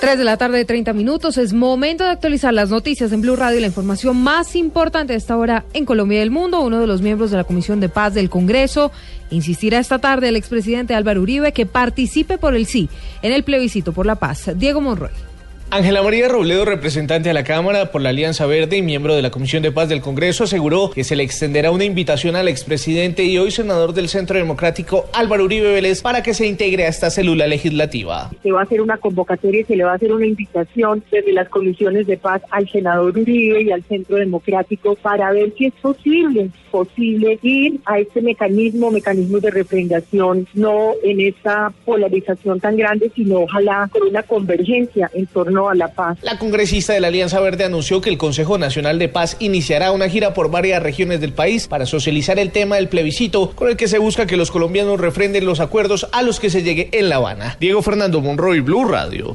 3 de la tarde, 30 minutos. Es momento de actualizar las noticias en Blue Radio y la información más importante de esta hora en Colombia y el mundo. Uno de los miembros de la Comisión de Paz del Congreso insistirá esta tarde el expresidente Álvaro Uribe que participe por el sí en el plebiscito por la paz. Diego Monroy. Ángela María Robledo, representante de la Cámara por la Alianza Verde y miembro de la Comisión de Paz del Congreso, aseguró que se le extenderá una invitación al expresidente y hoy senador del Centro Democrático Álvaro Uribe Vélez para que se integre a esta célula legislativa. Se va a hacer una convocatoria y se le va a hacer una invitación desde las comisiones de paz al senador Uribe y al Centro Democrático para ver si es posible, posible ir a este mecanismo, mecanismo de refrendación, no en esta polarización tan grande, sino ojalá con una convergencia en torno a la paz. La congresista de la Alianza Verde anunció que el Consejo Nacional de Paz iniciará una gira por varias regiones del país para socializar el tema del plebiscito con el que se busca que los colombianos refrenden los acuerdos a los que se llegue en La Habana. Diego Fernando Monroy, Blue Radio.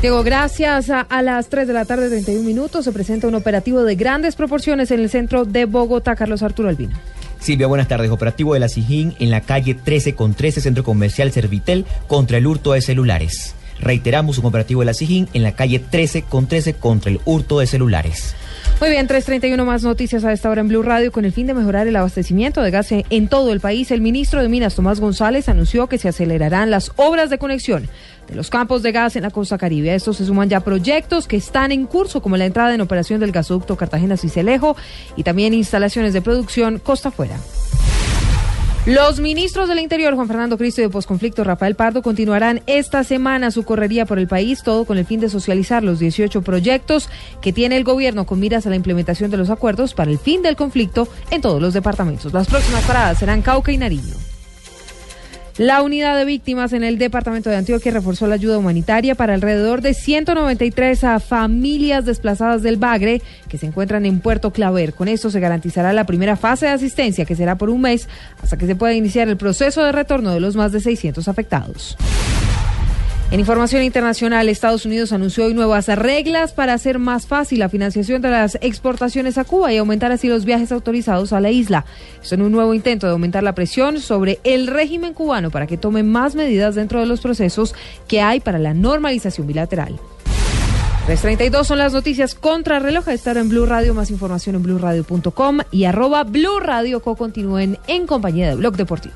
Diego, gracias. A, a, las 3 de la tarde, 31 minutos, se presenta un operativo de grandes proporciones en el centro de Bogotá. Carlos Arturo Albino. Silvia, buenas tardes. Operativo de la SIJIN en la calle 13 con 13, Centro Comercial Servitel, contra el hurto de celulares. Reiteramos un operativo de la SIJIN en la calle 13 con 13 contra el hurto de celulares. Muy bien, 3.31 más noticias a esta hora en Blue Radio. Con el fin de mejorar el abastecimiento de gas en todo el país, el ministro de Minas, Tomás González, anunció que se acelerarán las obras de conexión de los campos de gas en la costa caribe. A estos se suman ya proyectos que están en curso, como la entrada en operación del gasoducto Cartagena-Cicelejo y también instalaciones de producción costa afuera. Los ministros del Interior, Juan Fernando Cristo y de Posconflicto, Rafael Pardo, continuarán esta semana su correría por el país, todo con el fin de socializar los 18 proyectos que tiene el gobierno con miras a la implementación de los acuerdos para el fin del conflicto en todos los departamentos. Las próximas paradas serán Cauca y Nariño. La unidad de víctimas en el departamento de Antioquia reforzó la ayuda humanitaria para alrededor de 193 a familias desplazadas del Bagre que se encuentran en Puerto Claver. Con esto se garantizará la primera fase de asistencia que será por un mes hasta que se pueda iniciar el proceso de retorno de los más de 600 afectados. En información internacional, Estados Unidos anunció hoy nuevas reglas para hacer más fácil la financiación de las exportaciones a Cuba y aumentar así los viajes autorizados a la isla. Esto en un nuevo intento de aumentar la presión sobre el régimen cubano para que tome más medidas dentro de los procesos que hay para la normalización bilateral. 3.32 son las noticias contra reloj. Estar en Blue Radio. Más información en blueradio.com y arroba Blue Radio. Co continúen en compañía de Blog Deportivo.